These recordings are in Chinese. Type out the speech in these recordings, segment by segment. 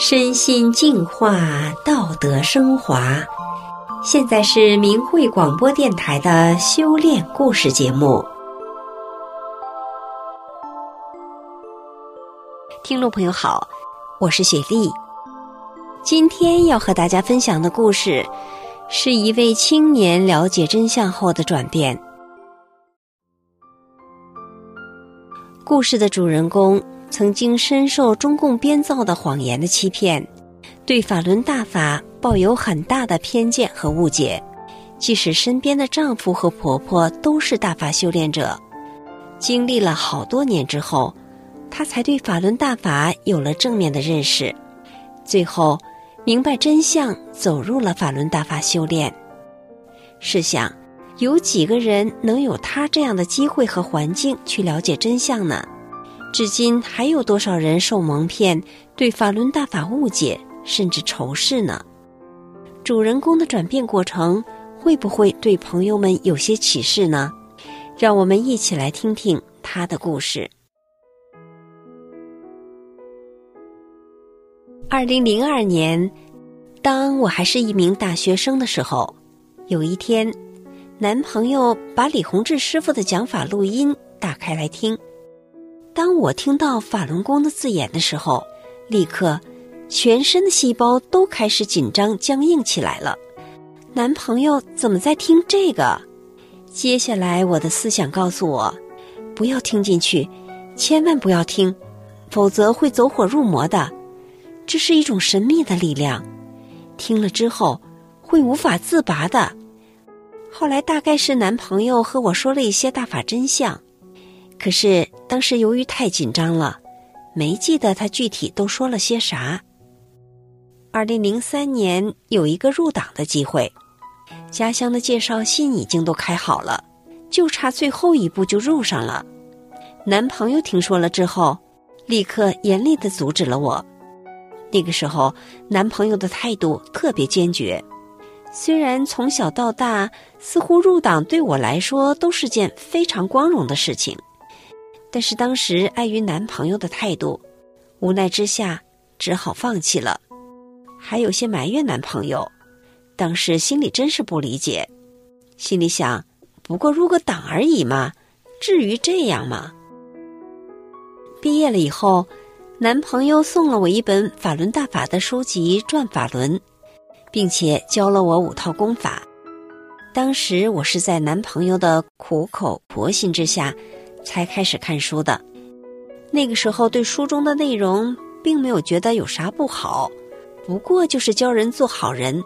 身心净化，道德升华。现在是明慧广播电台的修炼故事节目。听众朋友好，我是雪莉。今天要和大家分享的故事，是一位青年了解真相后的转变。故事的主人公。曾经深受中共编造的谎言的欺骗，对法轮大法抱有很大的偏见和误解。即使身边的丈夫和婆婆都是大法修炼者，经历了好多年之后，她才对法轮大法有了正面的认识。最后明白真相，走入了法轮大法修炼。试想，有几个人能有她这样的机会和环境去了解真相呢？至今还有多少人受蒙骗，对法轮大法误解，甚至仇视呢？主人公的转变过程会不会对朋友们有些启示呢？让我们一起来听听他的故事。二零零二年，当我还是一名大学生的时候，有一天，男朋友把李洪志师傅的讲法录音打开来听。当我听到“法轮功”的字眼的时候，立刻全身的细胞都开始紧张僵硬起来了。男朋友怎么在听这个？接下来我的思想告诉我，不要听进去，千万不要听，否则会走火入魔的。这是一种神秘的力量，听了之后会无法自拔的。后来大概是男朋友和我说了一些大法真相。可是当时由于太紧张了，没记得他具体都说了些啥。二零零三年有一个入党的机会，家乡的介绍信已经都开好了，就差最后一步就入上了。男朋友听说了之后，立刻严厉的阻止了我。那个时候，男朋友的态度特别坚决。虽然从小到大，似乎入党对我来说都是件非常光荣的事情。但是当时碍于男朋友的态度，无奈之下只好放弃了，还有些埋怨男朋友。当时心里真是不理解，心里想：不过入个党而已嘛，至于这样吗？毕业了以后，男朋友送了我一本法轮大法的书籍《转法轮》，并且教了我五套功法。当时我是在男朋友的苦口婆心之下。才开始看书的，那个时候对书中的内容并没有觉得有啥不好，不过就是教人做好人，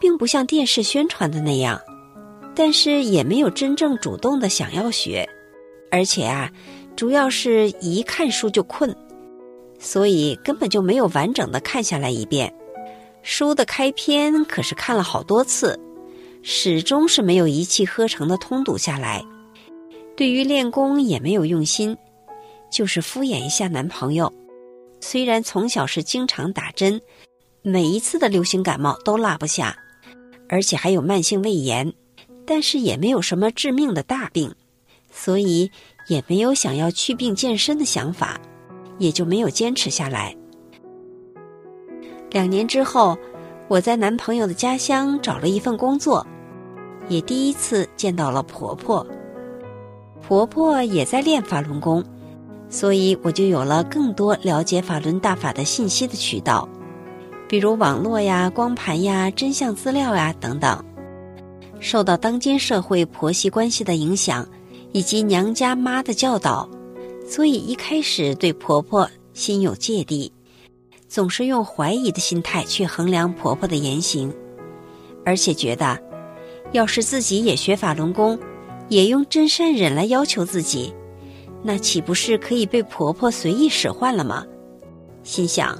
并不像电视宣传的那样，但是也没有真正主动的想要学，而且啊，主要是一看书就困，所以根本就没有完整的看下来一遍。书的开篇可是看了好多次，始终是没有一气呵成的通读下来。对于练功也没有用心，就是敷衍一下男朋友。虽然从小是经常打针，每一次的流行感冒都落不下，而且还有慢性胃炎，但是也没有什么致命的大病，所以也没有想要祛病健身的想法，也就没有坚持下来。两年之后，我在男朋友的家乡找了一份工作，也第一次见到了婆婆。婆婆也在练法轮功，所以我就有了更多了解法轮大法的信息的渠道，比如网络呀、光盘呀、真相资料呀等等。受到当今社会婆媳关系的影响，以及娘家妈的教导，所以一开始对婆婆心有芥蒂，总是用怀疑的心态去衡量婆婆的言行，而且觉得，要是自己也学法轮功。也用真善忍来要求自己，那岂不是可以被婆婆随意使唤了吗？心想，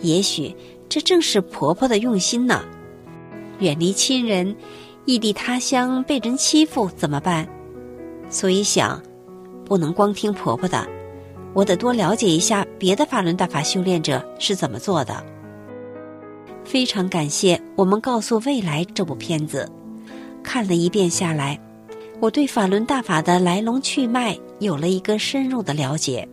也许这正是婆婆的用心呢。远离亲人，异地他乡被人欺负怎么办？所以想，不能光听婆婆的，我得多了解一下别的法轮大法修炼者是怎么做的。非常感谢我们告诉未来这部片子，看了一遍下来。我对法轮大法的来龙去脉有了一个深入的了解。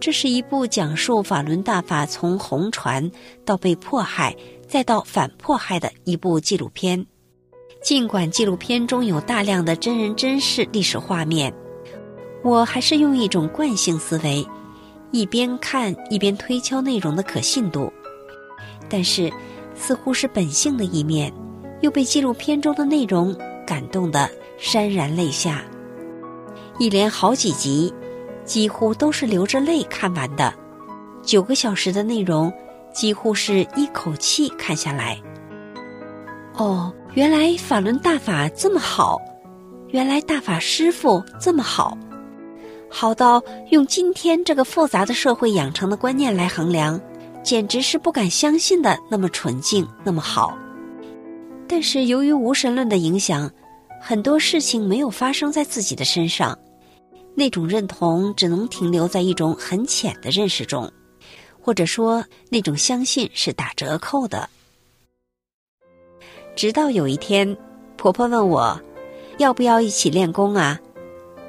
这是一部讲述法轮大法从红传到被迫害，再到反迫害的一部纪录片。尽管纪录片中有大量的真人真事历史画面，我还是用一种惯性思维，一边看一边推敲内容的可信度。但是，似乎是本性的一面，又被纪录片中的内容感动的潸然泪下。一连好几集，几乎都是流着泪看完的。九个小时的内容，几乎是一口气看下来。哦，原来法轮大法这么好，原来大法师父这么好，好到用今天这个复杂的社会养成的观念来衡量，简直是不敢相信的那么纯净，那么好。但是由于无神论的影响，很多事情没有发生在自己的身上，那种认同只能停留在一种很浅的认识中，或者说那种相信是打折扣的。直到有一天，婆婆问我，要不要一起练功啊？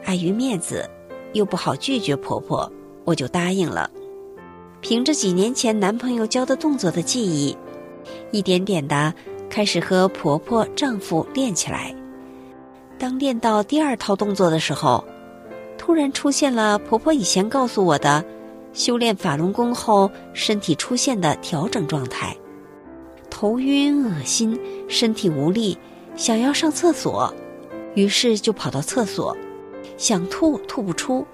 碍于面子，又不好拒绝婆婆，我就答应了。凭着几年前男朋友教的动作的记忆，一点点的开始和婆婆、丈夫练起来。当练到第二套动作的时候，突然出现了婆婆以前告诉我的，修炼法轮功后身体出现的调整状态。头晕、恶心、身体无力，想要上厕所，于是就跑到厕所，想吐吐不出，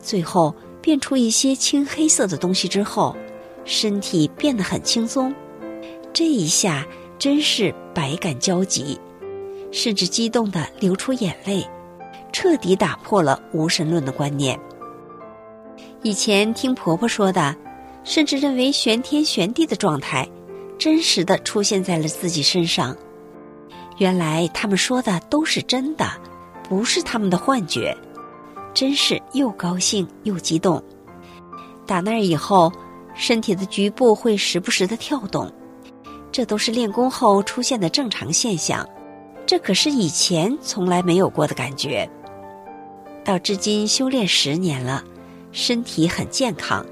最后变出一些青黑色的东西之后，身体变得很轻松。这一下真是百感交集，甚至激动的流出眼泪，彻底打破了无神论的观念。以前听婆婆说的，甚至认为玄天玄地的状态。真实的出现在了自己身上，原来他们说的都是真的，不是他们的幻觉，真是又高兴又激动。打那儿以后，身体的局部会时不时的跳动，这都是练功后出现的正常现象，这可是以前从来没有过的感觉。到至今修炼十年了，身体很健康，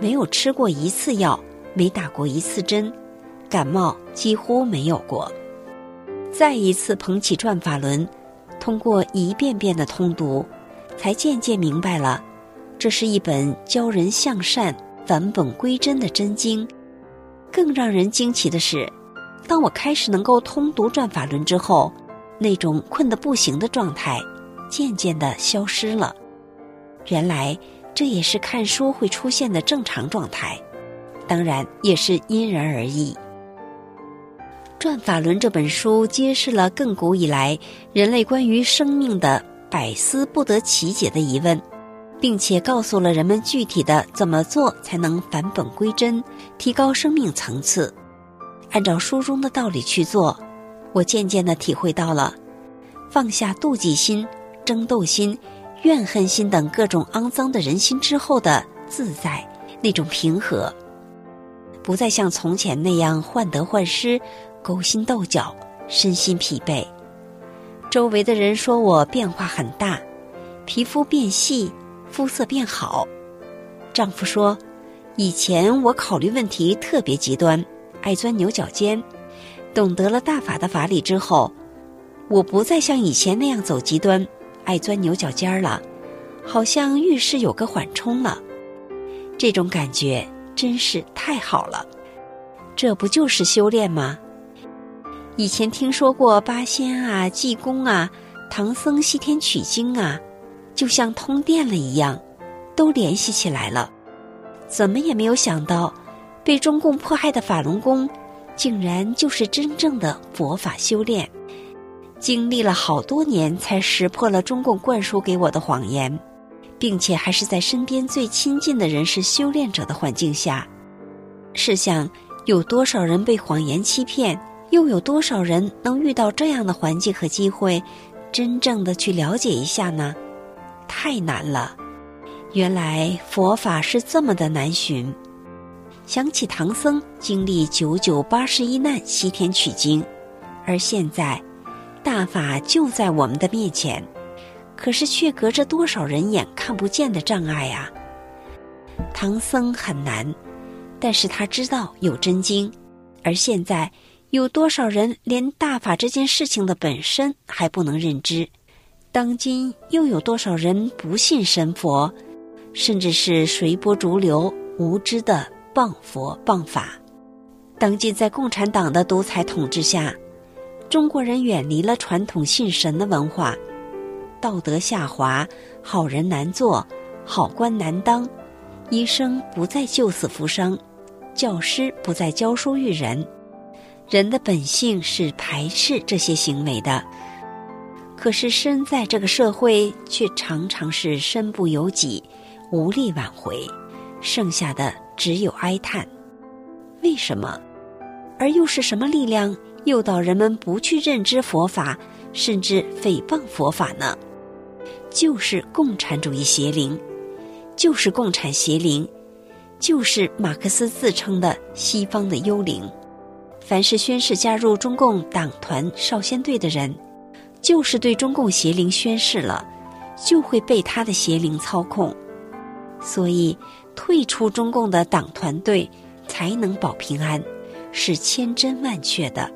没有吃过一次药，没打过一次针。感冒几乎没有过，再一次捧起《转法轮》，通过一遍遍的通读，才渐渐明白了，这是一本教人向善、返本归真的真经。更让人惊奇的是，当我开始能够通读《转法轮》之后，那种困得不行的状态渐渐地消失了。原来这也是看书会出现的正常状态，当然也是因人而异。《转法轮》这本书揭示了亘古以来人类关于生命的百思不得其解的疑问，并且告诉了人们具体的怎么做才能返本归真，提高生命层次。按照书中的道理去做，我渐渐地体会到了放下妒忌心、争斗心、怨恨心等各种肮脏的人心之后的自在，那种平和，不再像从前那样患得患失。勾心斗角，身心疲惫。周围的人说我变化很大，皮肤变细，肤色变好。丈夫说，以前我考虑问题特别极端，爱钻牛角尖。懂得了大法的法理之后，我不再像以前那样走极端，爱钻牛角尖了，好像遇事有个缓冲了。这种感觉真是太好了，这不就是修炼吗？以前听说过八仙啊、济公啊、唐僧西天取经啊，就像通电了一样，都联系起来了。怎么也没有想到，被中共迫害的法轮功，竟然就是真正的佛法修炼。经历了好多年，才识破了中共灌输给我的谎言，并且还是在身边最亲近的人是修炼者的环境下。试想，有多少人被谎言欺骗？又有多少人能遇到这样的环境和机会，真正的去了解一下呢？太难了。原来佛法是这么的难寻。想起唐僧经历九九八十一难西天取经，而现在大法就在我们的面前，可是却隔着多少人眼看不见的障碍啊！唐僧很难，但是他知道有真经，而现在有多少人连大法这件事情的本身还不能认知？当今又有多少人不信神佛，甚至是随波逐流、无知的谤佛谤法？当今在共产党的独裁统治下，中国人远离了传统信神的文化，道德下滑，好人难做，好官难当，医生不再救死扶伤，教师不再教书育人，人的本性是排斥这些行为的。可是身在这个社会，却常常是身不由己，无力挽回，剩下的只有哀叹。为什么？而又是什么力量诱导人们不去认知佛法，甚至诽谤佛法呢？就是共产主义邪灵，就是共产邪灵，就是马克思自称的西方的幽灵。凡是宣誓加入中共党团少先队的人。就是对中共邪灵宣誓了，就会被他的邪灵操控，所以退出中共的党团队才能保平安，是千真万确的。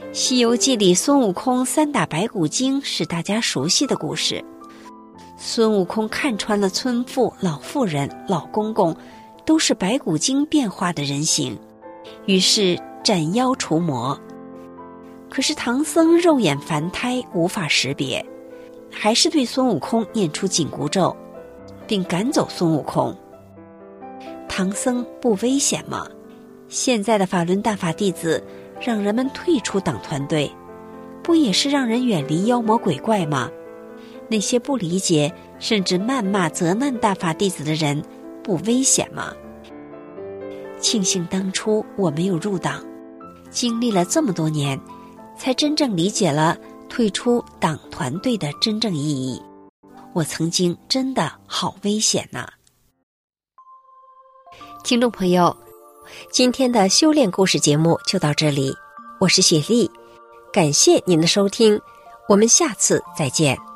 《西游记》里孙悟空三打白骨精是大家熟悉的故事，孙悟空看穿了村妇、老妇人、老公公都是白骨精变化的人形，于是斩妖除魔。可是唐僧肉眼凡胎，无法识别，还是对孙悟空念出紧箍咒，并赶走孙悟空。唐僧不危险吗？现在的法轮大法弟子让人们退出党团队，不也是让人远离妖魔鬼怪吗？那些不理解甚至谩骂责难大法弟子的人，不危险吗？庆幸当初我没有入党，经历了这么多年。才真正理解了退出党团队的真正意义。我曾经真的好危险呐！听众朋友，今天的修炼故事节目就到这里，我是雪莉，感谢您的收听，我们下次再见。